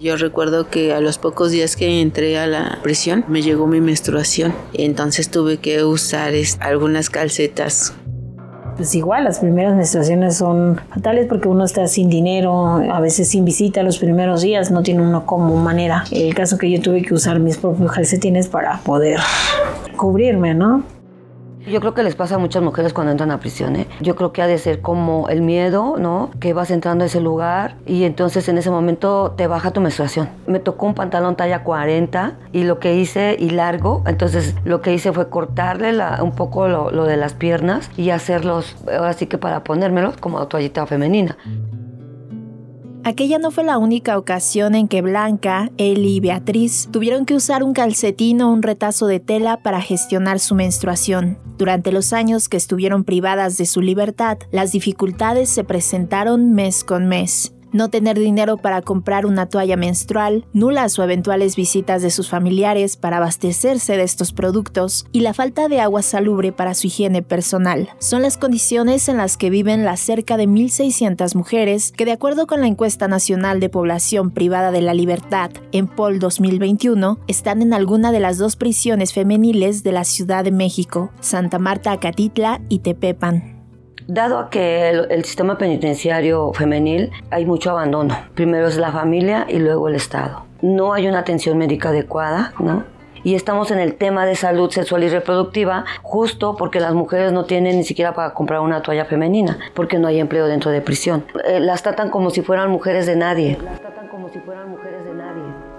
Yo recuerdo que a los pocos días que entré a la prisión me llegó mi menstruación, entonces tuve que usar algunas calcetas pues igual las primeras menstruaciones son fatales porque uno está sin dinero, a veces sin visita los primeros días, no tiene uno como manera. El caso que yo tuve que usar mis propios calcetines para poder cubrirme, ¿no? Yo creo que les pasa a muchas mujeres cuando entran a prisión. ¿eh? Yo creo que ha de ser como el miedo, ¿no? Que vas entrando a ese lugar y entonces en ese momento te baja tu menstruación. Me tocó un pantalón talla 40 y lo que hice, y largo, entonces lo que hice fue cortarle un poco lo, lo de las piernas y hacerlos, ahora sí que para ponérmelos como toallita femenina. Aquella no fue la única ocasión en que Blanca, Eli y Beatriz tuvieron que usar un calcetín o un retazo de tela para gestionar su menstruación. Durante los años que estuvieron privadas de su libertad, las dificultades se presentaron mes con mes no tener dinero para comprar una toalla menstrual, nulas o eventuales visitas de sus familiares para abastecerse de estos productos y la falta de agua salubre para su higiene personal. Son las condiciones en las que viven las cerca de 1.600 mujeres que de acuerdo con la encuesta nacional de población privada de la libertad en POL 2021 están en alguna de las dos prisiones femeniles de la Ciudad de México, Santa Marta Acatitla y Tepepan. Dado a que el, sistema penitenciario femenil hay mucho abandono. Primero es la familia y luego el Estado. No hay una atención médica adecuada, ¿no? y estamos en el tema de salud sexual y reproductiva justo porque las mujeres no tienen ni siquiera para comprar una toalla femenina porque no hay empleo dentro de prisión. Eh, las tratan como si fueran mujeres de nadie. Las tratan como si fueran mujeres de nadie.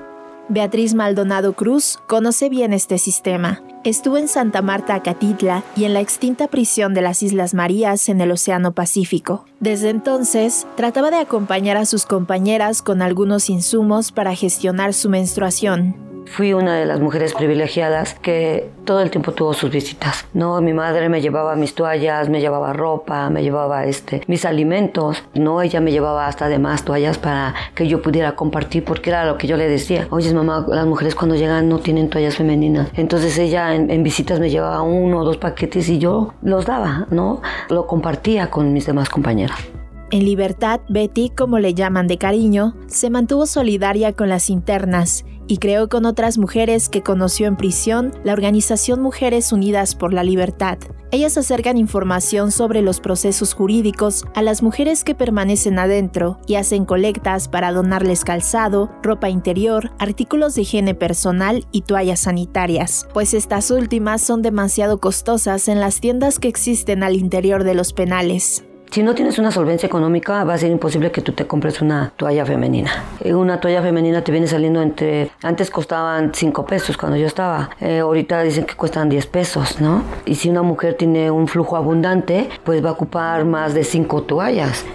Beatriz Maldonado Cruz conoce bien este sistema Estuvo en Santa Marta, Acatitla y en la extinta prisión de las Islas Marías en el Océano Pacífico. Desde entonces, trataba de acompañar a sus compañeras con algunos insumos para gestionar su menstruación. Fui una de las mujeres privilegiadas que todo el tiempo tuvo sus visitas. No, mi madre me llevaba mis toallas, me llevaba ropa, me llevaba este, mis alimentos. No, ella me llevaba hasta además toallas para que yo pudiera compartir porque era lo que yo le decía. Oye, mamá, las mujeres cuando llegan no tienen toallas femeninas. Entonces ella en, en visitas me llevaba uno o dos paquetes y yo los daba, ¿no? Lo compartía con mis demás compañeras. En libertad, Betty, como le llaman de cariño, se mantuvo solidaria con las internas y creó con otras mujeres que conoció en prisión la organización Mujeres Unidas por la Libertad. Ellas acercan información sobre los procesos jurídicos a las mujeres que permanecen adentro y hacen colectas para donarles calzado, ropa interior, artículos de higiene personal y toallas sanitarias, pues estas últimas son demasiado costosas en las tiendas que existen al interior de los penales. Si no tienes una solvencia económica, va a ser imposible que tú te compres una toalla femenina. Eh, una toalla femenina te viene saliendo entre, antes costaban 5 pesos cuando yo estaba, eh, ahorita dicen que cuestan 10 pesos, ¿no? Y si una mujer tiene un flujo abundante, pues va a ocupar más de 5 toallas.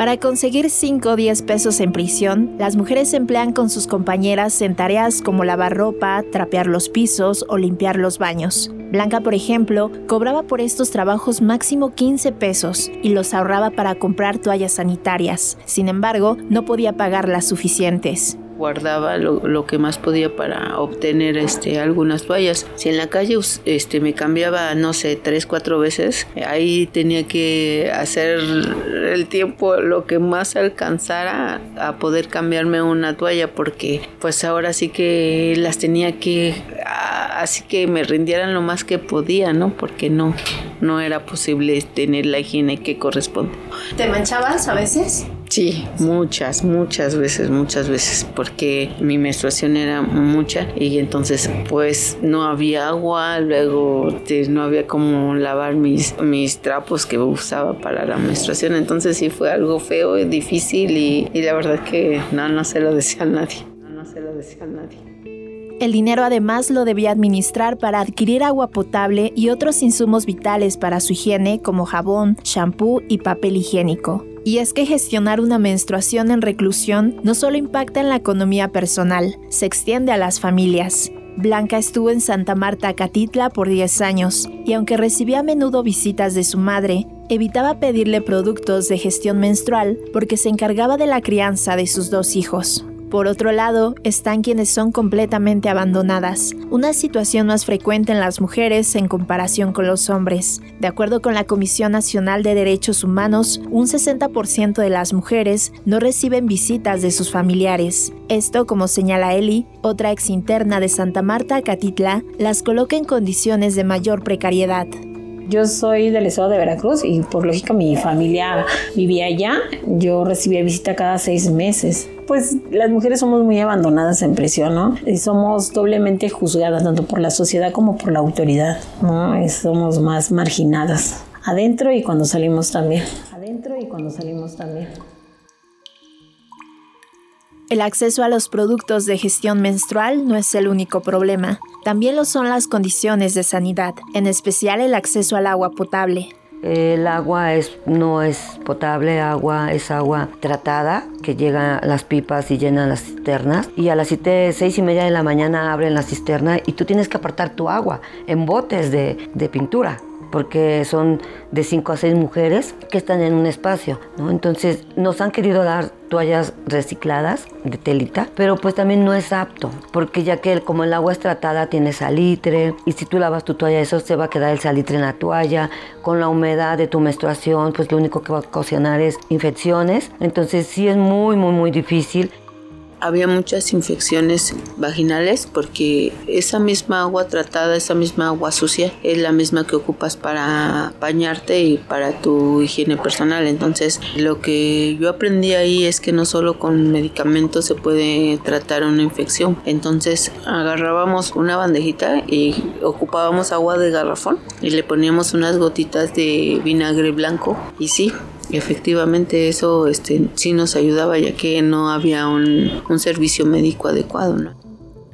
Para conseguir 5 o 10 pesos en prisión, las mujeres se emplean con sus compañeras en tareas como lavar ropa, trapear los pisos o limpiar los baños. Blanca, por ejemplo, cobraba por estos trabajos máximo 15 pesos y los ahorraba para comprar toallas sanitarias. Sin embargo, no podía pagar las suficientes guardaba lo, que más podía para obtener este algunas toallas. Si en la calle este me cambiaba, no sé, tres, cuatro veces, ahí tenía que hacer el tiempo lo que más alcanzara a poder cambiarme una toalla porque pues ahora sí que las tenía que así que me rindieran lo más que podía, ¿no? Porque no no era posible tener la higiene que corresponde. ¿Te manchabas a veces? Sí, muchas, muchas veces, muchas veces, porque mi menstruación era mucha y entonces pues no había agua, luego no había como lavar mis, mis trapos que usaba para la menstruación, entonces sí fue algo feo, difícil y, y la verdad que no, no se lo decía a nadie, no, no se lo decía a nadie. El dinero además lo debía administrar para adquirir agua potable y otros insumos vitales para su higiene como jabón, shampoo y papel higiénico. Y es que gestionar una menstruación en reclusión no solo impacta en la economía personal, se extiende a las familias. Blanca estuvo en Santa Marta, Catitla por 10 años, y aunque recibía a menudo visitas de su madre, evitaba pedirle productos de gestión menstrual porque se encargaba de la crianza de sus dos hijos. Por otro lado, están quienes son completamente abandonadas, una situación más frecuente en las mujeres en comparación con los hombres. De acuerdo con la Comisión Nacional de Derechos Humanos, un 60% de las mujeres no reciben visitas de sus familiares. Esto, como señala Eli, otra ex interna de Santa Marta, Catitla, las coloca en condiciones de mayor precariedad. Yo soy del estado de Veracruz y por lógica mi familia vivía allá. Yo recibía visita cada seis meses. Pues las mujeres somos muy abandonadas en prisión, ¿no? Y somos doblemente juzgadas tanto por la sociedad como por la autoridad, ¿no? somos más marginadas. Adentro y cuando salimos también. Adentro y cuando salimos también. El acceso a los productos de gestión menstrual no es el único problema. También lo son las condiciones de sanidad, en especial el acceso al agua potable. El agua es, no es potable, agua es agua tratada que llega a las pipas y llenan las cisternas. Y a las seis y media de la mañana abren la cisterna y tú tienes que apartar tu agua en botes de pintura porque son de 5 a 6 mujeres que están en un espacio, ¿no? Entonces nos han querido dar toallas recicladas de telita, pero pues también no es apto, porque ya que como el agua es tratada tiene salitre y si tú lavas tu toalla eso se va a quedar el salitre en la toalla, con la humedad de tu menstruación pues lo único que va a ocasionar es infecciones, entonces sí es muy muy muy difícil había muchas infecciones vaginales porque esa misma agua tratada, esa misma agua sucia es la misma que ocupas para bañarte y para tu higiene personal. Entonces, lo que yo aprendí ahí es que no solo con medicamentos se puede tratar una infección. Entonces, agarrábamos una bandejita y ocupábamos agua de garrafón y le poníamos unas gotitas de vinagre blanco y sí, efectivamente eso este, sí nos ayudaba ya que no había un, un servicio médico adecuado. ¿no?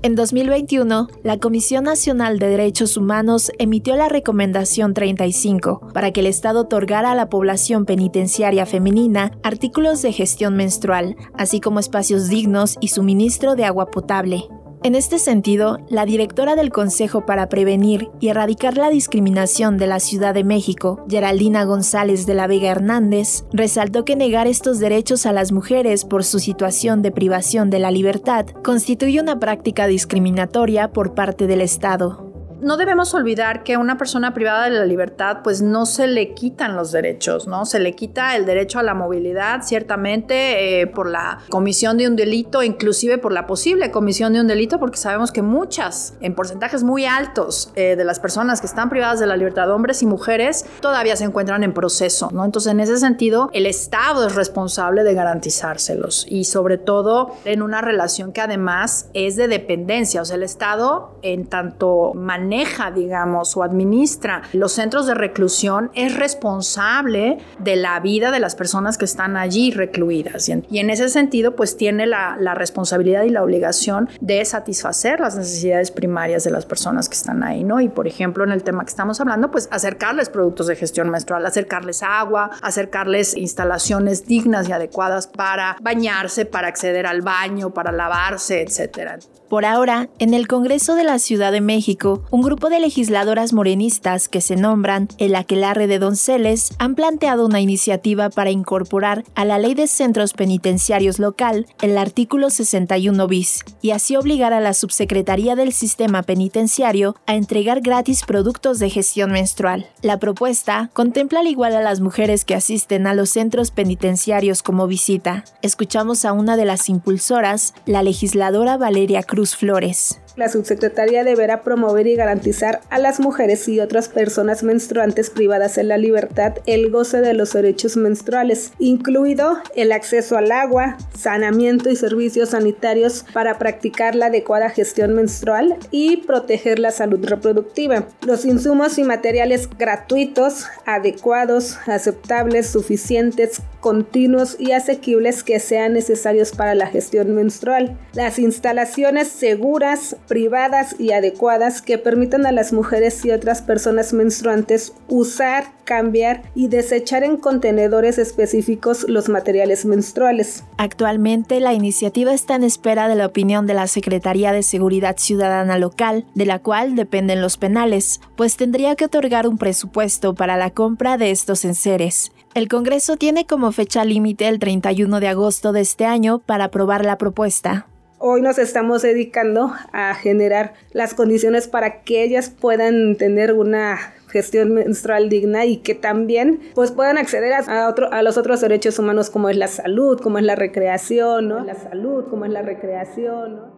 En 2021, la Comisión Nacional de Derechos Humanos emitió la Recomendación 35 para que el Estado otorgara a la población penitenciaria femenina artículos de gestión menstrual, así como espacios dignos y suministro de agua potable. En este sentido, la directora del Consejo para Prevenir y Erradicar la Discriminación de la Ciudad de México, Geraldina González de la Vega Hernández, resaltó que negar estos derechos a las mujeres por su situación de privación de la libertad constituye una práctica discriminatoria por parte del Estado no debemos olvidar que a una persona privada de la libertad pues no se le quitan los derechos, ¿no? Se le quita el derecho a la movilidad, ciertamente eh, por la comisión de un delito, inclusive por la posible comisión de un delito, porque sabemos que muchas, en porcentajes muy altos eh, de las personas que están privadas de la libertad, hombres y mujeres, todavía se encuentran en proceso, ¿no? Entonces, en ese sentido, el Estado es responsable de garantizárselos y sobre todo en una relación que además es de dependencia, o sea, el Estado en tanto maneja digamos, o administra los centros de reclusión es responsable de la vida de las personas que están allí recluidas. Y en ese sentido, pues tiene la, responsabilidad y la obligación de satisfacer las necesidades primarias de las personas que están ahí, ¿no? Y por ejemplo, en el tema que estamos hablando, pues acercarles productos de gestión menstrual, acercarles agua, acercarles instalaciones dignas y adecuadas para bañarse, para acceder al baño, para lavarse, etcétera. Por ahora, en el Congreso de la Ciudad de México, un grupo de legisladoras morenistas que se nombran el Aquelarre de Donceles han planteado una iniciativa para incorporar a la Ley de Centros Penitenciarios local el artículo 61 bis y así obligar a la Subsecretaría del Sistema Penitenciario a entregar gratis productos de gestión menstrual. La propuesta contempla al igual a las mujeres que asisten a los centros penitenciarios como visita. Escuchamos a una de las impulsoras, la legisladora Valeria Cruz Cruz Flores. La subsecretaría deberá promover y garantizar a las mujeres y otras personas menstruantes privadas en la libertad el goce de los derechos menstruales, incluido el acceso al agua, saneamiento y servicios sanitarios para practicar la adecuada gestión menstrual y proteger la salud reproductiva. Los insumos y materiales gratuitos, adecuados, aceptables, suficientes, continuos y asequibles que sean necesarios para la gestión menstrual. Las instalaciones seguras, privadas y adecuadas que permitan a las mujeres y otras personas menstruantes usar, cambiar y desechar en contenedores específicos los materiales menstruales. Actualmente la iniciativa está en espera de la opinión de la Secretaría de Seguridad Ciudadana local, de la cual dependen los penales, pues tendría que otorgar un presupuesto para la compra de estos enseres. El Congreso tiene como fecha límite el 31 de agosto de este año para aprobar la propuesta. Hoy nos estamos dedicando a generar las condiciones para que ellas puedan tener una gestión menstrual digna y que también pues puedan acceder a, otro, a los otros derechos humanos como es la salud, como es la recreación, ¿no? La salud, como es la recreación.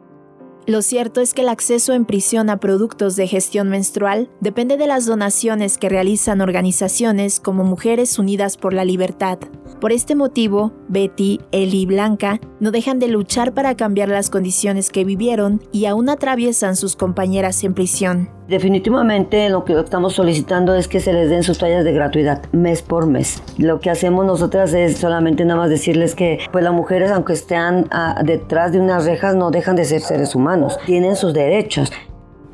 Lo cierto es que el acceso en prisión a productos de gestión menstrual depende de las donaciones que realizan organizaciones como Mujeres Unidas por la Libertad. Por este motivo, Betty, Eli y Blanca no dejan de luchar para cambiar las condiciones que vivieron y aún atraviesan sus compañeras en prisión. Definitivamente lo que estamos solicitando es que se les den sus tallas de gratuidad mes por mes. Lo que hacemos nosotras es solamente nada más decirles que pues las mujeres aunque estén ah, detrás de unas rejas no dejan de ser seres humanos, tienen sus derechos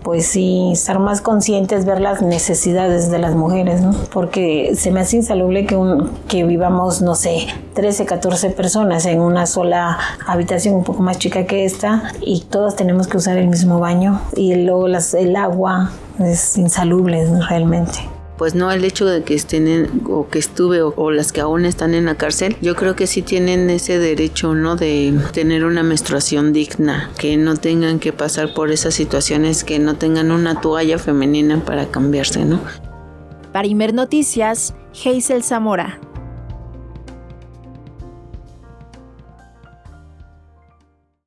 pues sí, estar más conscientes, ver las necesidades de las mujeres, ¿no? Porque se me hace insalubre que, un, que vivamos, no sé, 13, 14 personas en una sola habitación un poco más chica que esta y todas tenemos que usar el mismo baño y luego las, el agua es insalubre realmente pues no el hecho de que estén o que estuve o, las que aún están en la cárcel, yo creo que sí tienen ese derecho, ¿no? De tener una menstruación digna, que no tengan que pasar por esas situaciones, que no tengan una toalla femenina para cambiarse, ¿no? Para Imer Noticias, Hazel Zamora.